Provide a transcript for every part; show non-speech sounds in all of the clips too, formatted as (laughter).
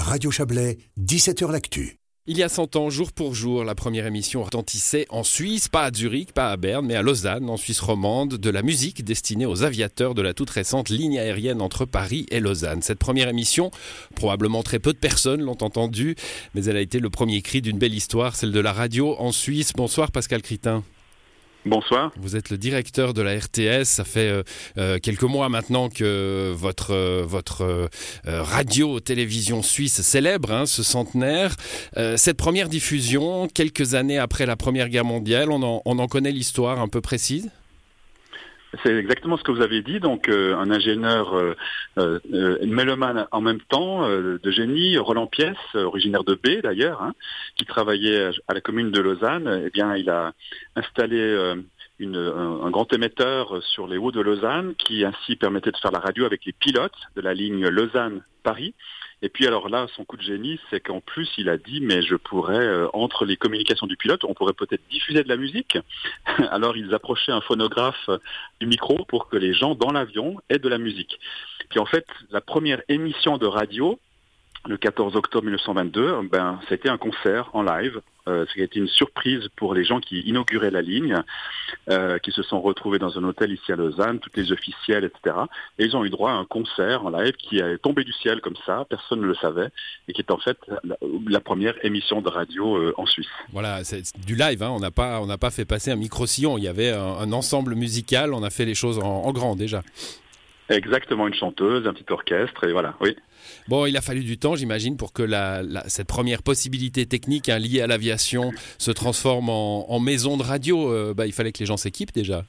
Radio Chablais, 17h L'Actu. Il y a 100 ans, jour pour jour, la première émission retentissait en Suisse, pas à Zurich, pas à Berne, mais à Lausanne, en Suisse romande, de la musique destinée aux aviateurs de la toute récente ligne aérienne entre Paris et Lausanne. Cette première émission, probablement très peu de personnes l'ont entendue, mais elle a été le premier cri d'une belle histoire, celle de la radio en Suisse. Bonsoir Pascal Critin. Bonsoir. Vous êtes le directeur de la RTS. Ça fait euh, euh, quelques mois maintenant que votre, euh, radio-télévision suisse célèbre hein, ce centenaire. cette première diffusion, quelques années après la Première Guerre mondiale, on en connaît l'histoire un peu précise? C'est exactement ce que vous avez dit. Donc, un ingénieur euh, mélomane en même temps, de génie, Roland Pièce, originaire de B d'ailleurs, hein, qui travaillait à la commune de Lausanne. Eh bien, il a installé un, grand émetteur sur les hauts de Lausanne qui ainsi permettait de faire la radio avec les pilotes de la ligne Lausanne-Paris. Et puis alors là, son coup de génie, c'est qu'en plus, il a dit, mais je pourrais, euh, entre les communications du pilote, on pourrait peut-être diffuser de la musique. (laughs) alors ils approchaient un phonographe du micro pour que les gens dans l'avion aient de la musique. Puis en fait, la première émission de radio, le 14 octobre 1922, ben, c'était un concert en live. Euh, ça a été une surprise pour les gens qui inauguraient la ligne, euh, qui se sont retrouvés dans un hôtel ici à Lausanne, toutes les officiels, etc. Et ils ont eu droit à un concert en live qui est tombé du ciel comme ça, personne ne le savait, et qui est en fait la, première émission de radio euh, en Suisse. Voilà, c'est du live, hein. on n'a pas, on pas fait passer un micro-sillon, il y avait un, ensemble musical, on a fait les choses en grand déjà. Exactement, une chanteuse, un petit orchestre, et voilà, oui. Bon, il a fallu du temps, j'imagine, pour que cette première possibilité technique hein, liée à l'aviation se transforme en, maison de radio. Euh, bah, il fallait que les gens s'équipent déjà.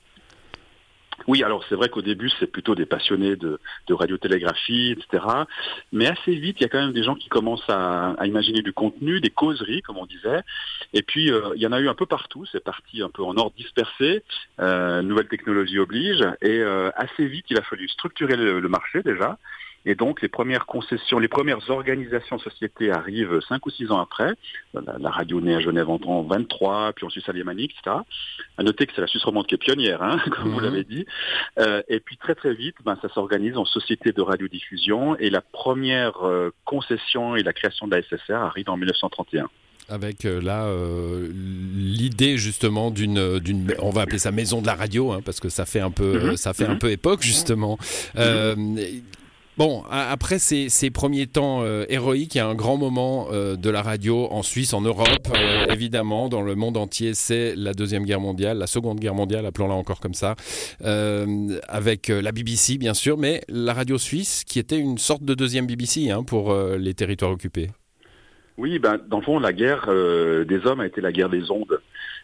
Oui, alors c'est vrai qu'au début, c'est plutôt des passionnés de, radiotélégraphie, etc. Mais assez vite, il y a quand même des gens qui commencent à, imaginer du contenu, des causeries, comme on disait. Et puis, euh, il y en a eu un peu partout. C'est parti un peu en ordre dispersé. Euh, nouvelle technologie oblige. Et euh, assez vite, il a fallu structurer le marché déjà. Et donc les premières concessions, les premières organisations sociétés arrivent cinq ou six ans après. La, radio née à Genève en 23, puis en Suisse alémanique, etc. À noter que c'est la Suisse romande qui est pionnière, hein, (laughs) comme vous mhm. l'avez dit. Euh, et puis très très vite, ben, ça s'organise en société de radiodiffusion et la première euh, concession et la création de la SSR arrive en 1931 avec euh, là l'idée justement d'une d'une on va appeler ça maison de la radio hein, parce que ça fait un peu mhm. ça fait un mhm. peu époque justement Bon, après ces, premiers temps euh, héroïques, il y a un grand moment euh, de la radio en Suisse, en Europe, euh, évidemment, dans le monde entier, c'est la Deuxième Guerre mondiale, la Seconde Guerre mondiale, appelons-la encore comme ça, avec la BBC, bien sûr, mais la radio suisse, qui était une sorte de deuxième BBC hein, pour les territoires occupés. Oui, ben, dans le fond, la guerre des hommes a été la guerre des ondes.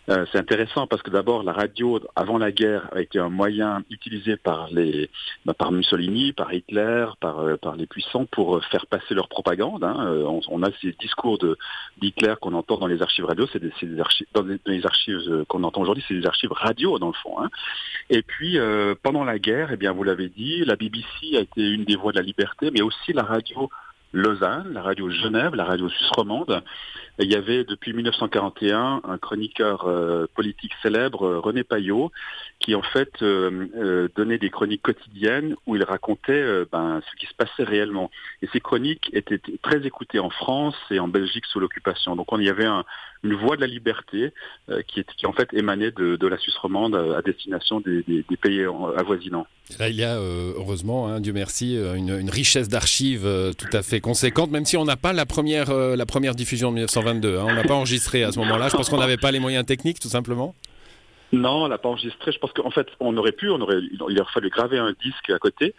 Euh, c'est intéressant parce que d'abord la radio avant la guerre a été un moyen utilisé par les bah, par Mussolini, par Hitler, par euh, par les puissants pour euh, faire passer leur propagande. Hein. On, a ces discours d'Hitler qu'on entend dans les archives radio, c'est des, des, archives dans les, archives qu'on entend aujourd'hui, c'est des archives radio dans le fond. Hein. Et puis pendant la guerre, eh bien vous l'avez dit, la BBC a été une des voix de la liberté, mais aussi la radio Lausanne, la radio Genève, la radio suisse romande. Il y avait depuis 1941 un chroniqueur euh, politique célèbre, euh, René Payot, qui en fait euh, donnait des chroniques quotidiennes où il racontait ben, ce qui se passait réellement. Et ces chroniques étaient très écoutées en France et en Belgique sous l'occupation. Donc on y avait une voix de la liberté qui, en fait émanait de, la Suisse romande à, destination des, pays avoisinants. Là, il y a heureusement, hein, Dieu merci, une, richesse d'archives tout à fait conséquente, même si on n'a pas la première, diffusion de 1922. Hein. On n'a pas enregistré à ce moment-là. Je pense qu'on n'avait pas les moyens techniques, tout simplement. Non, on l'a pas enregistré. Je pense qu'en fait, on aurait pu, on aurait, il aurait fallu graver un disque à côté,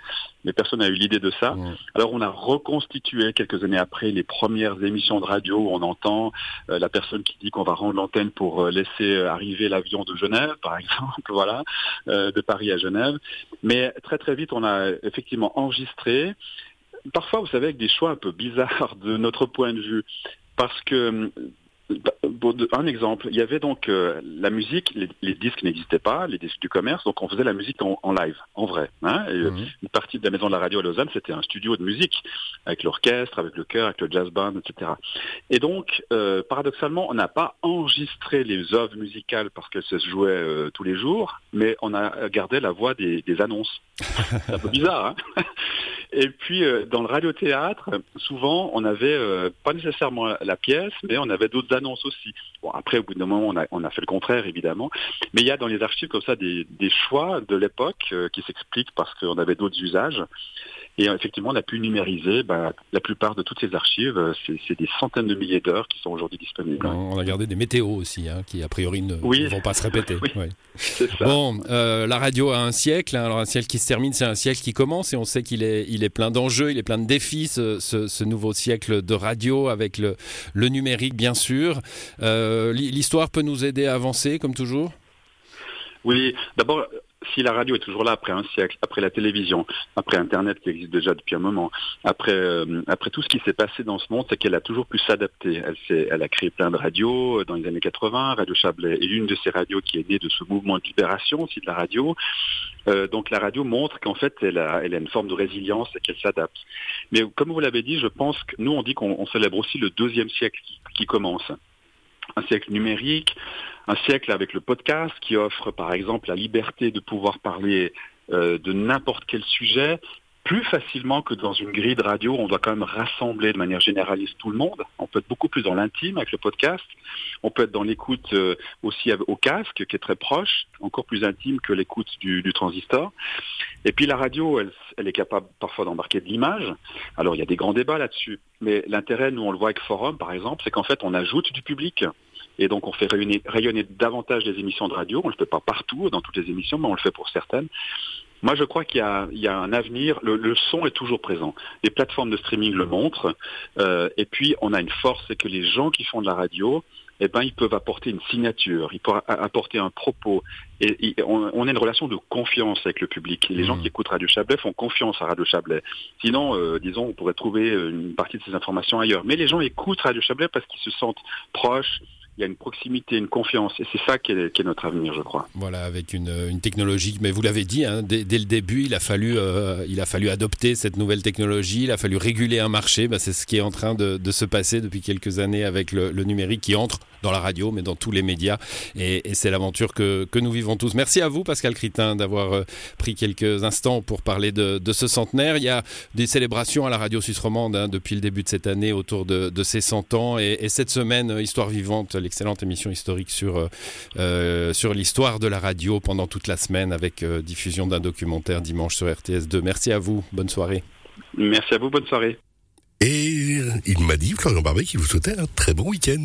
mais personne n'a eu l'idée de ça. Alors, on a reconstitué quelques années après les premières émissions de radio où on entend euh, la personne qui dit qu'on va rendre l'antenne pour euh, laisser arriver l'avion de Genève, par (laughs) exemple, voilà, de Paris à Genève. Mais très très vite, on a effectivement enregistré parfois, vous savez, avec des choix un peu bizarres de notre point de vue, parce que un exemple, il y avait donc euh, la musique, les, disques n'existaient pas, les disques du commerce, donc on faisait la musique en, live, en vrai. Hein, euh, mhm. Une partie de la maison de la radio à Lausanne, c'était un studio de musique, avec l'orchestre, avec le chœur, avec le jazz band, etc. Et donc, euh, paradoxalement, on n'a pas enregistré les œuvres musicales parce qu'elles se jouaient tous les jours, mais on a gardé la voix des, des annonces. (laughs) C'est un peu bizarre, hein Et puis dans le radiothéâtre, souvent on avait pas nécessairement la pièce, mais on avait d'autres annonces aussi. Bon après au bout d'un moment on a, on a fait le contraire évidemment, mais il y a dans les archives comme ça des, des choix de l'époque qui s'expliquent parce qu'on avait d'autres usages. Et effectivement, on a pu numériser bah, la plupart de toutes ces archives. C'est des centaines de milliers d'heures qui sont aujourd'hui disponibles. On a gardé des météos aussi, hein, qui a priori ne, vont pas se répéter. (laughs) oui, Bon, euh, la radio a un siècle. Hein, alors un siècle qui se termine, c'est un siècle qui commence, et on sait qu'il est, il est plein d'enjeux, il est plein de défis. Ce, ce, ce, nouveau siècle de radio avec le, le numérique, bien sûr. Euh, L'histoire peut nous aider à avancer, comme toujours? Oui, d'abord, si la radio est toujours là après un siècle, après la télévision, après Internet qui existe déjà depuis un moment, après, euh, après tout ce qui s'est passé dans ce monde, c'est qu'elle a toujours pu s'adapter. Elle, elle a créé plein de radios euh, dans les années 80. Radio Chablais est l'une de ces radios qui est née de ce mouvement de libération aussi de la radio. Euh, donc la radio montre qu'en fait, elle a, elle a une forme de résilience et qu'elle s'adapte. Mais comme vous l'avez dit, je pense que nous, on dit qu'on célèbre aussi le deuxième siècle qui commence. Un siècle numérique, un siècle avec le podcast qui offre par exemple la liberté de pouvoir parler euh, de n'importe quel sujet plus facilement que dans une grille de radio, on doit quand même rassembler de manière généraliste tout le monde. On peut être beaucoup plus dans l'intime avec le podcast. On peut être dans l'écoute euh, aussi au casque, qui est très proche, encore plus intime que l'écoute du, transistor. Et puis la radio, elle est capable parfois d'embarquer de l'image. Alors il y a des grands débats là-dessus. Mais l'intérêt, nous on le voit avec Forum par exemple, c'est qu'en fait on ajoute du public. Et donc on fait rayonner, rayonner davantage les émissions de radio. On ne le fait pas partout, dans toutes les émissions, mais on le fait pour certaines. Moi, je crois qu'il y, y a, un avenir. Le, le, son est toujours présent. Les plateformes de streaming le montrent. Euh, et puis, on a une force, c'est que les gens qui font de la radio, eh ben, ils peuvent apporter une signature, ils peuvent apporter un propos. Et, et on, on, a une relation de confiance avec le public. Les mmh. gens qui écoutent Radio Chablais font confiance à Radio Chablais. Sinon, euh, disons, on pourrait trouver une partie de ces informations ailleurs. Mais les gens écoutent Radio Chablais parce qu'ils se sentent proches, il y a une proximité, une confiance, et c'est ça qui est, notre avenir, je crois. Voilà, avec une, technologie, mais vous l'avez dit, hein, dès, le début, il a, fallu, euh, il a fallu adopter cette nouvelle technologie, il a fallu réguler un marché, bah, c'est ce qui est en train de, se passer depuis quelques années avec le, numérique qui entre dans la radio, mais dans tous les médias, et, et c'est l'aventure que, que, nous vivons tous. Merci à vous, Pascal Critin, d'avoir euh, pris quelques instants pour parler de, de, ce centenaire. Il y a des célébrations à la radio suisse romande hein, depuis le début de cette année autour de, de ces 100 ans, et, et cette semaine, Histoire vivante, l'excellente émission historique sur, euh, sur l'histoire de la radio pendant toute la semaine avec euh, diffusion d'un documentaire dimanche sur RTS2. Merci à vous, bonne soirée. Merci à vous, bonne soirée. Et il m'a dit, Florian Barbet, qu'il vous souhaitait un très bon week-end.